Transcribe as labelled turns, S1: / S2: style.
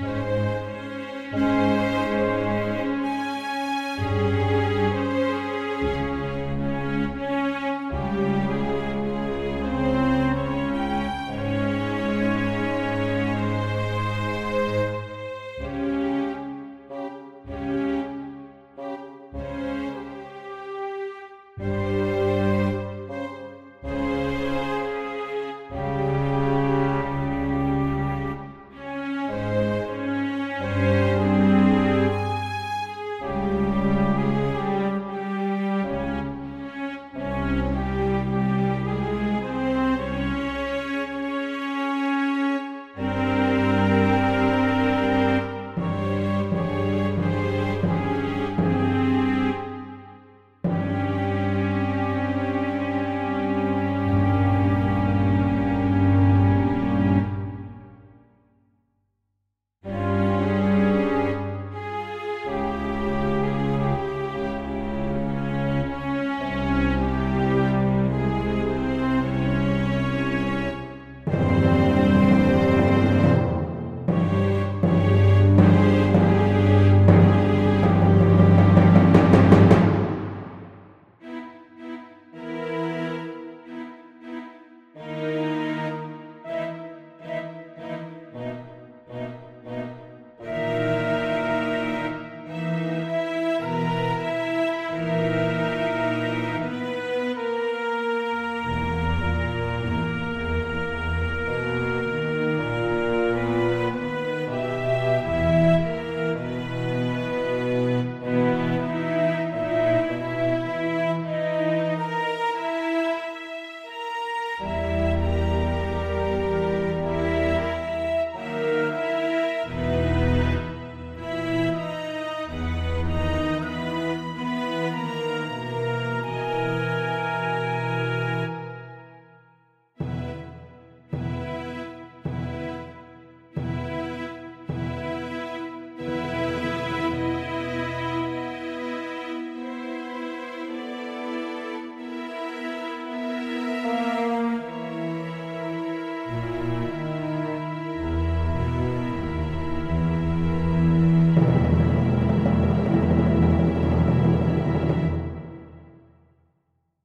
S1: Música